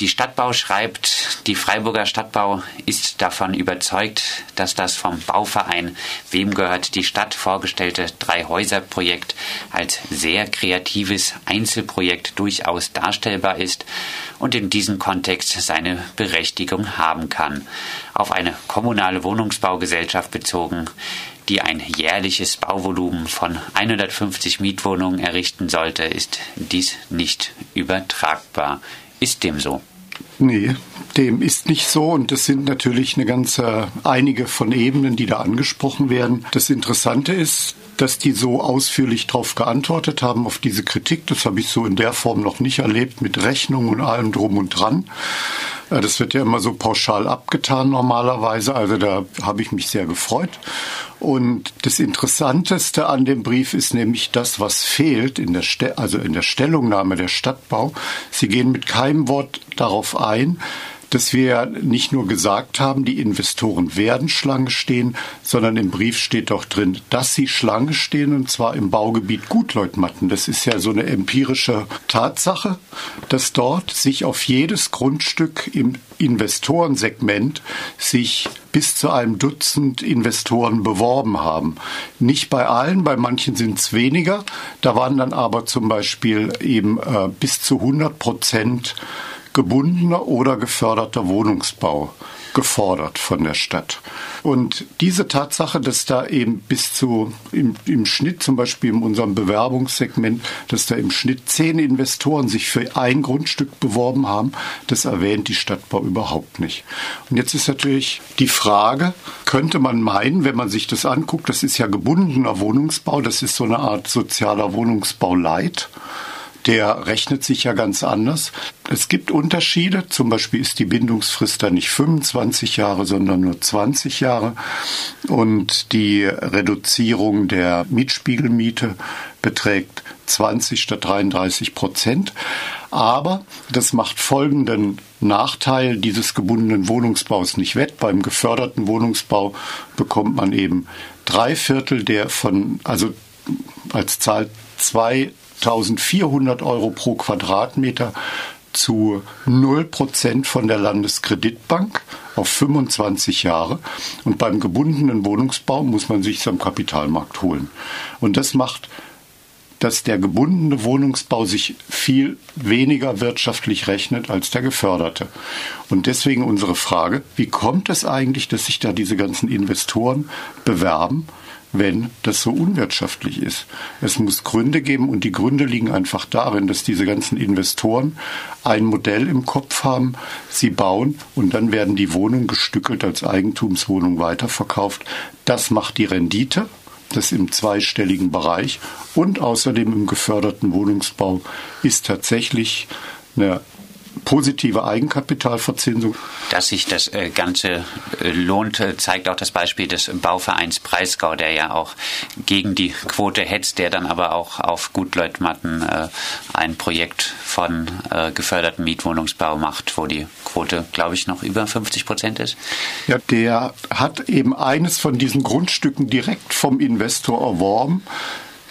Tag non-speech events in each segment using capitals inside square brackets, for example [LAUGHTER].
Die Stadtbau schreibt, die Freiburger Stadtbau ist davon überzeugt, dass das vom Bauverein Wem gehört die Stadt vorgestellte Drei-Häuser-Projekt als sehr kreatives Einzelprojekt durchaus darstellbar ist und in diesem Kontext seine Berechtigung haben kann. Auf eine kommunale Wohnungsbaugesellschaft bezogen, die ein jährliches Bauvolumen von 150 Mietwohnungen errichten sollte, ist dies nicht übertragbar. Ist dem so? Nee, dem ist nicht so und es sind natürlich eine ganze einige von Ebenen, die da angesprochen werden. Das Interessante ist, dass die so ausführlich darauf geantwortet haben, auf diese Kritik. Das habe ich so in der Form noch nicht erlebt, mit Rechnung und allem drum und dran. Das wird ja immer so pauschal abgetan normalerweise. Also da habe ich mich sehr gefreut. Und das Interessanteste an dem Brief ist nämlich das, was fehlt in der, Ste also in der Stellungnahme der Stadtbau. Sie gehen mit keinem Wort darauf ein, dass wir nicht nur gesagt haben, die Investoren werden Schlange stehen, sondern im Brief steht doch drin, dass sie Schlange stehen und zwar im Baugebiet Gutleutmatten. Das ist ja so eine empirische Tatsache, dass dort sich auf jedes Grundstück im Investorensegment sich bis zu einem Dutzend Investoren beworben haben. Nicht bei allen, bei manchen sind es weniger. Da waren dann aber zum Beispiel eben äh, bis zu 100 Prozent gebundener oder geförderter Wohnungsbau gefordert von der Stadt. Und diese Tatsache, dass da eben bis zu im, im, Schnitt, zum Beispiel in unserem Bewerbungssegment, dass da im Schnitt zehn Investoren sich für ein Grundstück beworben haben, das erwähnt die Stadtbau überhaupt nicht. Und jetzt ist natürlich die Frage, könnte man meinen, wenn man sich das anguckt, das ist ja gebundener Wohnungsbau, das ist so eine Art sozialer Wohnungsbau Light der rechnet sich ja ganz anders. Es gibt Unterschiede. Zum Beispiel ist die Bindungsfrist da nicht 25 Jahre, sondern nur 20 Jahre. Und die Reduzierung der Mietspiegelmiete beträgt 20 statt 33 Prozent. Aber das macht folgenden Nachteil dieses gebundenen Wohnungsbaus nicht wett. Beim geförderten Wohnungsbau bekommt man eben drei Viertel der von, also als Zahl zwei 1400 Euro pro Quadratmeter zu 0% von der Landeskreditbank auf 25 Jahre. Und beim gebundenen Wohnungsbau muss man sich am Kapitalmarkt holen. Und das macht, dass der gebundene Wohnungsbau sich viel weniger wirtschaftlich rechnet als der geförderte. Und deswegen unsere Frage, wie kommt es eigentlich, dass sich da diese ganzen Investoren bewerben? Wenn das so unwirtschaftlich ist. Es muss Gründe geben und die Gründe liegen einfach darin, dass diese ganzen Investoren ein Modell im Kopf haben, sie bauen und dann werden die Wohnungen gestückelt als Eigentumswohnung weiterverkauft. Das macht die Rendite, das im zweistelligen Bereich und außerdem im geförderten Wohnungsbau ist tatsächlich eine positive Eigenkapitalverzinsung. Dass sich das äh, Ganze äh, lohnt, äh, zeigt auch das Beispiel des Bauvereins Breisgau, der ja auch gegen die Quote hetzt, der dann aber auch auf Gutleutmatten ein Projekt von geförderten Mietwohnungsbau macht, wo die Quote, glaube ich, noch über 50 Prozent ist. Ja, der hat eben eines von diesen Grundstücken direkt vom Investor erworben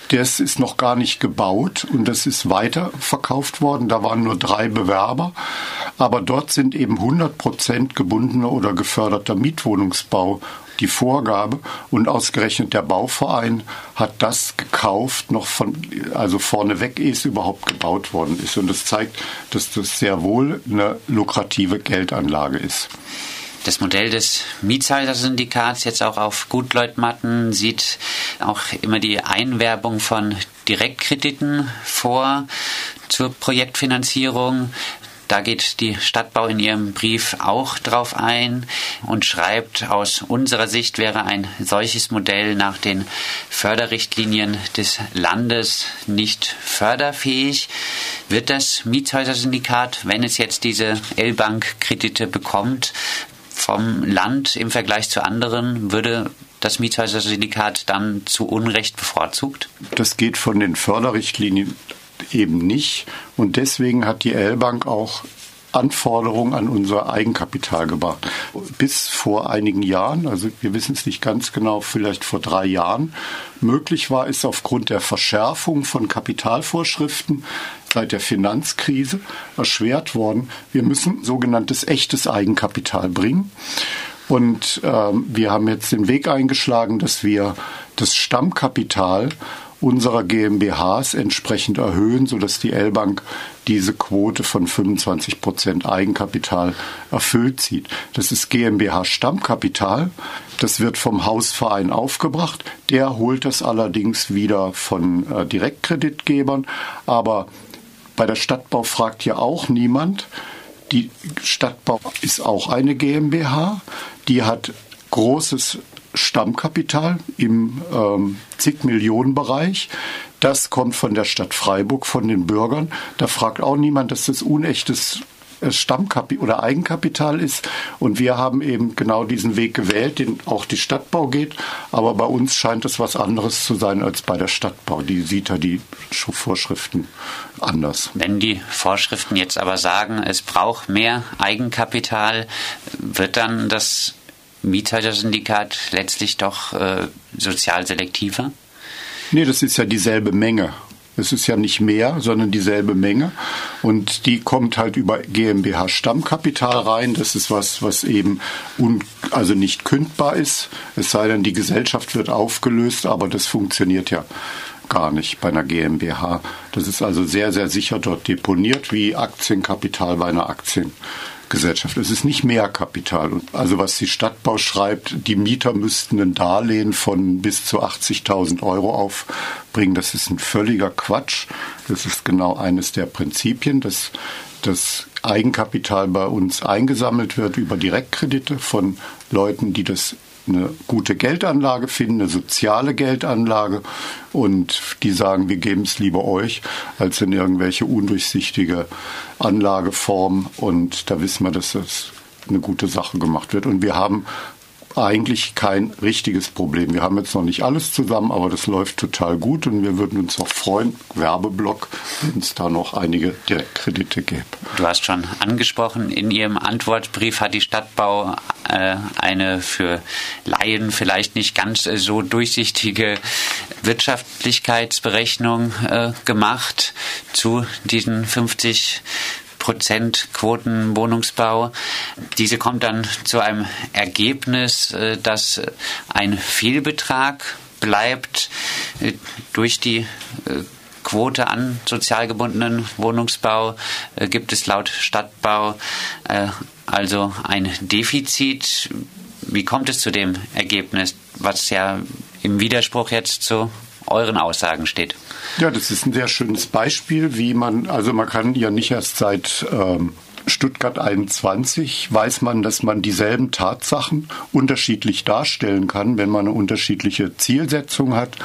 das ist noch gar nicht gebaut und das ist weiterverkauft worden. Da waren nur drei Bewerber. Aber dort sind eben 100 Prozent gebundener oder geförderter Mietwohnungsbau die Vorgabe und ausgerechnet der Bauverein hat das gekauft, noch von, also vorneweg ehe es überhaupt gebaut worden ist. Und das zeigt, dass das sehr wohl eine lukrative Geldanlage ist. Das Modell des Mietshäuser-Syndikats jetzt auch auf Gutleutmatten sieht auch immer die Einwerbung von Direktkrediten vor zur Projektfinanzierung. Da geht die Stadtbau in ihrem Brief auch drauf ein und schreibt, aus unserer Sicht wäre ein solches Modell nach den Förderrichtlinien des Landes nicht förderfähig. Wird das Mietshäuser-Syndikat, wenn es jetzt diese L-Bank-Kredite bekommt, vom Land im Vergleich zu anderen würde das Mietshäuser-Syndikat dann zu Unrecht bevorzugt? Das geht von den Förderrichtlinien eben nicht. Und deswegen hat die L-Bank auch Anforderungen an unser Eigenkapital gebracht. Bis vor einigen Jahren, also wir wissen es nicht ganz genau, vielleicht vor drei Jahren, möglich war, ist aufgrund der Verschärfung von Kapitalvorschriften seit der Finanzkrise erschwert worden. Wir müssen sogenanntes echtes Eigenkapital bringen. Und ähm, wir haben jetzt den Weg eingeschlagen, dass wir das Stammkapital unserer GmbHs entsprechend erhöhen, sodass die L-Bank diese Quote von 25 Prozent Eigenkapital erfüllt sieht. Das ist GmbH Stammkapital. Das wird vom Hausverein aufgebracht. Der holt das allerdings wieder von äh, Direktkreditgebern. Aber bei der Stadtbau fragt ja auch niemand. Die Stadtbau ist auch eine GmbH. Die hat großes Stammkapital im ähm, zig Millionen Bereich. Das kommt von der Stadt Freiburg, von den Bürgern. Da fragt auch niemand, dass das unechtes äh, Stammkapital oder Eigenkapital ist. Und wir haben eben genau diesen Weg gewählt, den auch die Stadtbau geht. Aber bei uns scheint es was anderes zu sein als bei der Stadtbau. Die sieht ja die Vorschriften anders. Wenn die Vorschriften jetzt aber sagen, es braucht mehr Eigenkapital, wird dann das Mietshäuser-Syndikat letztlich doch äh, sozial selektiver? Nee, das ist ja dieselbe Menge. Es ist ja nicht mehr, sondern dieselbe Menge. Und die kommt halt über GmbH Stammkapital rein. Das ist was, was eben un, also nicht kündbar ist. Es sei denn, die Gesellschaft wird aufgelöst, aber das funktioniert ja gar nicht bei einer GmbH. Das ist also sehr, sehr sicher dort deponiert wie Aktienkapital bei einer Aktien. Gesellschaft. Es ist nicht mehr Kapital. Also was die Stadtbau schreibt, die Mieter müssten ein Darlehen von bis zu 80.000 Euro aufbringen, das ist ein völliger Quatsch. Das ist genau eines der Prinzipien, dass das Eigenkapital bei uns eingesammelt wird über Direktkredite von Leuten, die das eine gute Geldanlage finden, eine soziale Geldanlage und die sagen, wir geben es lieber euch als in irgendwelche undurchsichtige Anlageform und da wissen wir, dass das eine gute Sache gemacht wird. Und wir haben eigentlich kein richtiges Problem. Wir haben jetzt noch nicht alles zusammen, aber das läuft total gut und wir würden uns auch freuen, Werbeblock, wenn es da noch einige Direktkredite gäbe. Du hast schon angesprochen, in Ihrem Antwortbrief hat die Stadtbau äh, eine für Laien vielleicht nicht ganz so durchsichtige Wirtschaftlichkeitsberechnung äh, gemacht zu diesen 50 Prozent Quotenwohnungsbau. Diese kommt dann zu einem Ergebnis, äh, dass ein Fehlbetrag bleibt äh, durch die äh, Quote an sozial gebundenen Wohnungsbau gibt es laut Stadtbau also ein Defizit. Wie kommt es zu dem Ergebnis, was ja im Widerspruch jetzt zu euren Aussagen steht. Ja, das ist ein sehr schönes Beispiel, wie man, also man kann ja nicht erst seit ähm, Stuttgart 21 weiß man, dass man dieselben Tatsachen unterschiedlich darstellen kann, wenn man eine unterschiedliche Zielsetzung hat.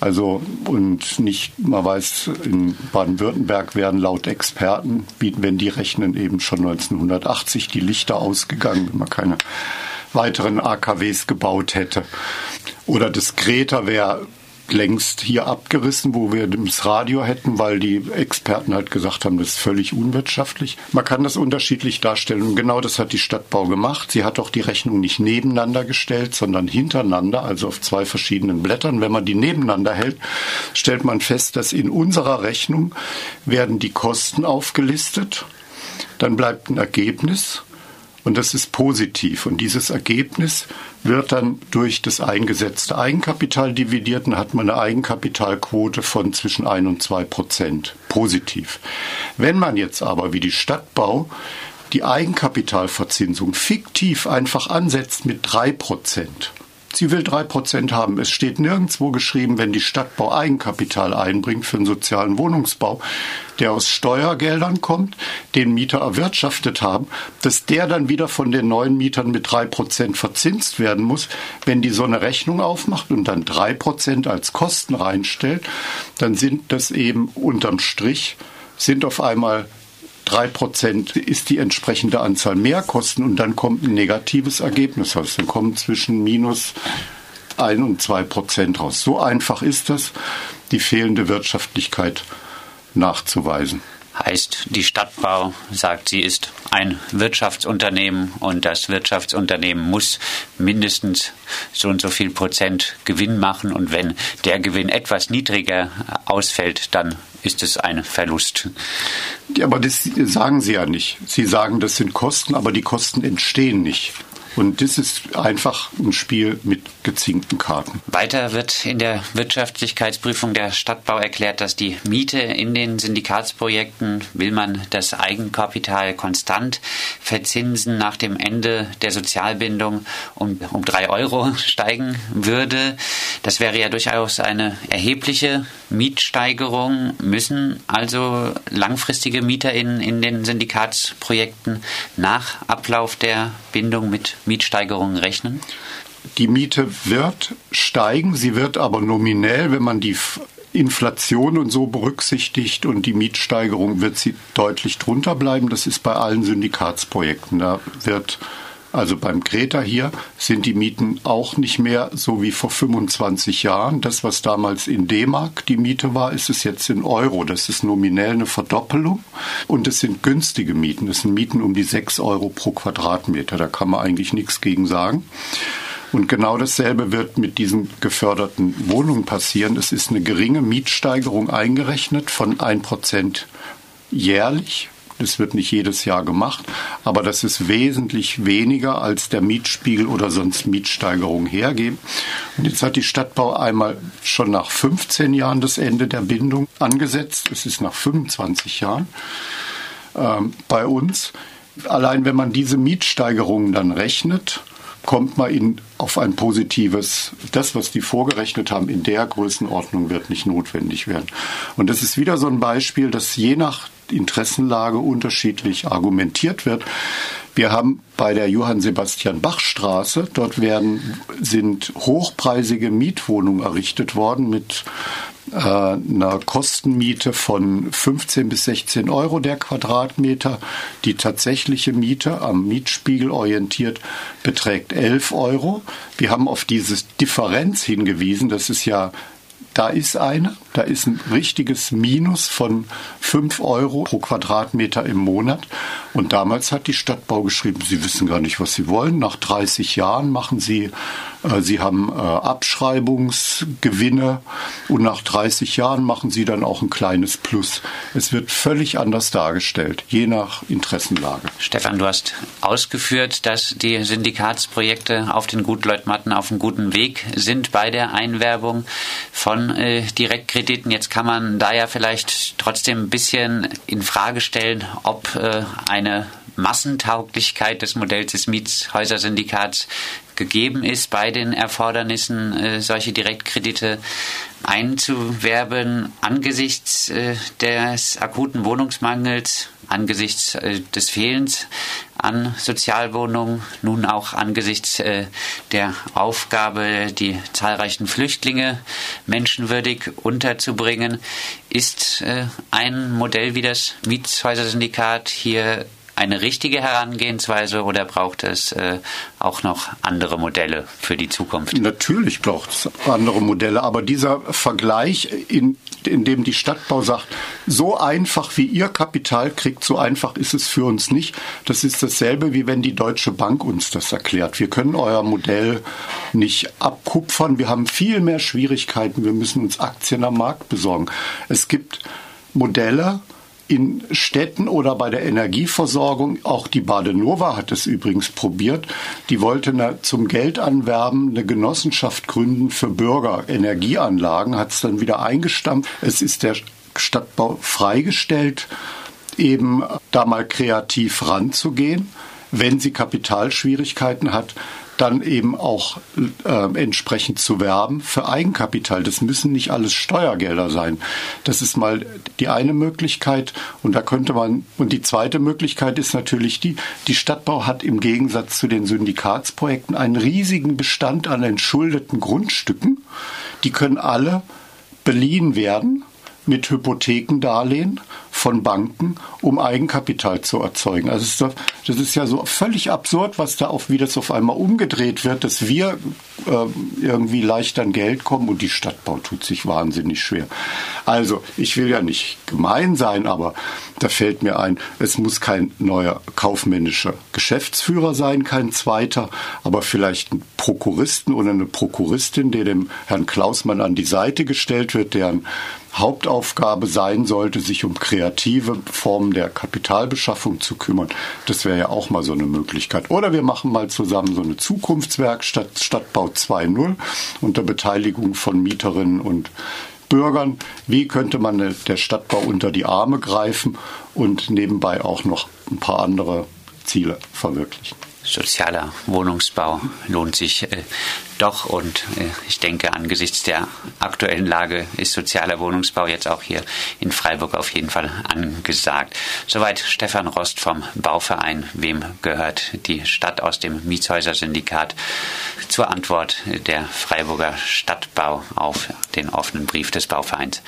Also und nicht, man weiß, in Baden-Württemberg werden laut Experten, wenn die rechnen, eben schon 1980 die Lichter ausgegangen, wenn man keine weiteren AKWs gebaut hätte. Oder das Greta wäre längst hier abgerissen, wo wir das Radio hätten, weil die Experten halt gesagt haben, das ist völlig unwirtschaftlich. Man kann das unterschiedlich darstellen und genau das hat die Stadtbau gemacht. Sie hat auch die Rechnung nicht nebeneinander gestellt, sondern hintereinander, also auf zwei verschiedenen Blättern. Wenn man die nebeneinander hält, stellt man fest, dass in unserer Rechnung werden die Kosten aufgelistet. Dann bleibt ein Ergebnis und das ist positiv. Und dieses Ergebnis wird dann durch das eingesetzte Eigenkapital dividiert und hat man eine Eigenkapitalquote von zwischen 1 und 2 Prozent. Positiv. Wenn man jetzt aber wie die Stadtbau die Eigenkapitalverzinsung fiktiv einfach ansetzt mit 3 Prozent, Sie will drei Prozent haben. Es steht nirgendwo geschrieben, wenn die Stadtbau Eigenkapital einbringt für einen sozialen Wohnungsbau, der aus Steuergeldern kommt, den Mieter erwirtschaftet haben, dass der dann wieder von den neuen Mietern mit drei Prozent verzinst werden muss. Wenn die so eine Rechnung aufmacht und dann drei Prozent als Kosten reinstellt, dann sind das eben unterm Strich sind auf einmal drei Prozent ist die entsprechende Anzahl Mehrkosten und dann kommt ein negatives Ergebnis raus. Dann kommen zwischen minus ein und zwei Prozent raus. So einfach ist das, die fehlende Wirtschaftlichkeit nachzuweisen. Heißt, die Stadtbau sagt, sie ist ein Wirtschaftsunternehmen und das Wirtschaftsunternehmen muss mindestens so und so viel Prozent Gewinn machen und wenn der Gewinn etwas niedriger ausfällt, dann ist es ein Verlust. Ja, aber das sagen Sie ja nicht. Sie sagen, das sind Kosten, aber die Kosten entstehen nicht. Und das ist einfach ein Spiel mit gezinkten Karten. Weiter wird in der Wirtschaftlichkeitsprüfung der Stadtbau erklärt, dass die Miete in den Syndikatsprojekten, will man das Eigenkapital konstant verzinsen, nach dem Ende der Sozialbindung um, um drei Euro [LAUGHS] steigen würde. Das wäre ja durchaus eine erhebliche Mietsteigerung. Müssen also langfristige Mieter in, in den Syndikatsprojekten nach Ablauf der Bindung mit Mietsteigerungen rechnen? Die Miete wird steigen, sie wird aber nominell, wenn man die Inflation und so berücksichtigt und die Mietsteigerung wird sie deutlich drunter bleiben. Das ist bei allen Syndikatsprojekten. Da wird also beim Greta hier sind die Mieten auch nicht mehr so wie vor 25 Jahren. Das, was damals in D-Mark die Miete war, ist es jetzt in Euro. Das ist nominell eine Verdoppelung. Und es sind günstige Mieten. Es sind Mieten um die 6 Euro pro Quadratmeter. Da kann man eigentlich nichts gegen sagen. Und genau dasselbe wird mit diesen geförderten Wohnungen passieren. Es ist eine geringe Mietsteigerung eingerechnet von 1% jährlich das wird nicht jedes Jahr gemacht, aber das ist wesentlich weniger, als der Mietspiegel oder sonst Mietsteigerungen hergeben. Und jetzt hat die Stadtbau einmal schon nach 15 Jahren das Ende der Bindung angesetzt. Es ist nach 25 Jahren ähm, bei uns. Allein wenn man diese Mietsteigerungen dann rechnet, kommt man in, auf ein positives, das, was die vorgerechnet haben, in der Größenordnung wird nicht notwendig werden. Und das ist wieder so ein Beispiel, dass je nach Interessenlage unterschiedlich argumentiert wird. Wir haben bei der Johann Sebastian Bach Straße, dort werden, sind hochpreisige Mietwohnungen errichtet worden mit äh, einer Kostenmiete von 15 bis 16 Euro der Quadratmeter. Die tatsächliche Miete am Mietspiegel orientiert beträgt 11 Euro. Wir haben auf diese Differenz hingewiesen. Das ist ja da ist eine, da ist ein richtiges Minus von 5 Euro pro Quadratmeter im Monat. Und damals hat die Stadtbau geschrieben, sie wissen gar nicht, was sie wollen. Nach 30 Jahren machen sie äh, sie haben äh, Abschreibungsgewinne und nach 30 Jahren machen Sie dann auch ein kleines Plus. Es wird völlig anders dargestellt, je nach Interessenlage. Stefan, du hast ausgeführt, dass die Syndikatsprojekte auf den Gutleutmatten auf einem guten Weg sind bei der Einwerbung von äh, Direktkrediten. Jetzt kann man da ja vielleicht trotzdem ein bisschen in Frage stellen, ob äh, eine Massentauglichkeit des Modells des Mietshäusersyndikats gegeben ist, bei den Erfordernissen äh, solche Direktkredite einzuwerben angesichts äh, des akuten Wohnungsmangels, angesichts äh, des Fehlens an Sozialwohnungen, nun auch angesichts äh, der Aufgabe, die zahlreichen Flüchtlinge menschenwürdig unterzubringen, ist äh, ein Modell wie das Mietshäuser-Syndikat hier eine richtige Herangehensweise oder braucht es äh, auch noch andere Modelle für die Zukunft? Natürlich braucht es andere Modelle, aber dieser Vergleich, in, in dem die Stadtbau sagt, so einfach wie ihr Kapital kriegt, so einfach ist es für uns nicht. Das ist dasselbe, wie wenn die Deutsche Bank uns das erklärt. Wir können euer Modell nicht abkupfern. Wir haben viel mehr Schwierigkeiten. Wir müssen uns Aktien am Markt besorgen. Es gibt Modelle, in Städten oder bei der Energieversorgung, auch die Badenova hat es übrigens probiert, die wollte zum Geldanwerben eine Genossenschaft gründen für Bürger, Energieanlagen, hat es dann wieder eingestampft. Es ist der Stadtbau freigestellt, eben da mal kreativ ranzugehen. Wenn sie Kapitalschwierigkeiten hat, dann eben auch äh, entsprechend zu werben für Eigenkapital. Das müssen nicht alles Steuergelder sein. Das ist mal die eine Möglichkeit. Und da könnte man, und die zweite Möglichkeit ist natürlich die, die Stadtbau hat im Gegensatz zu den Syndikatsprojekten einen riesigen Bestand an entschuldeten Grundstücken. Die können alle beliehen werden mit Hypothekendarlehen von Banken, um Eigenkapital zu erzeugen. Also das ist ja so völlig absurd, was da auf, wie das auf einmal umgedreht wird, dass wir äh, irgendwie leicht an Geld kommen und die Stadtbau tut sich wahnsinnig schwer. Also ich will ja nicht gemein sein, aber da fällt mir ein, es muss kein neuer kaufmännischer Geschäftsführer sein, kein zweiter, aber vielleicht ein Prokuristen oder eine Prokuristin, der dem Herrn Klausmann an die Seite gestellt wird, deren Hauptaufgabe sein sollte, sich um kreative Formen der Kapitalbeschaffung zu kümmern. Das wäre ja auch mal so eine Möglichkeit. Oder wir machen mal zusammen so eine Zukunftswerkstatt Stadtbau 2.0 unter Beteiligung von Mieterinnen und Bürgern. Wie könnte man der Stadtbau unter die Arme greifen und nebenbei auch noch ein paar andere Ziele verwirklichen? Sozialer Wohnungsbau lohnt sich äh, doch und äh, ich denke, angesichts der aktuellen Lage ist sozialer Wohnungsbau jetzt auch hier in Freiburg auf jeden Fall angesagt. Soweit Stefan Rost vom Bauverein. Wem gehört die Stadt aus dem Mietshäuser-Syndikat? Zur Antwort der Freiburger Stadtbau auf den offenen Brief des Bauvereins.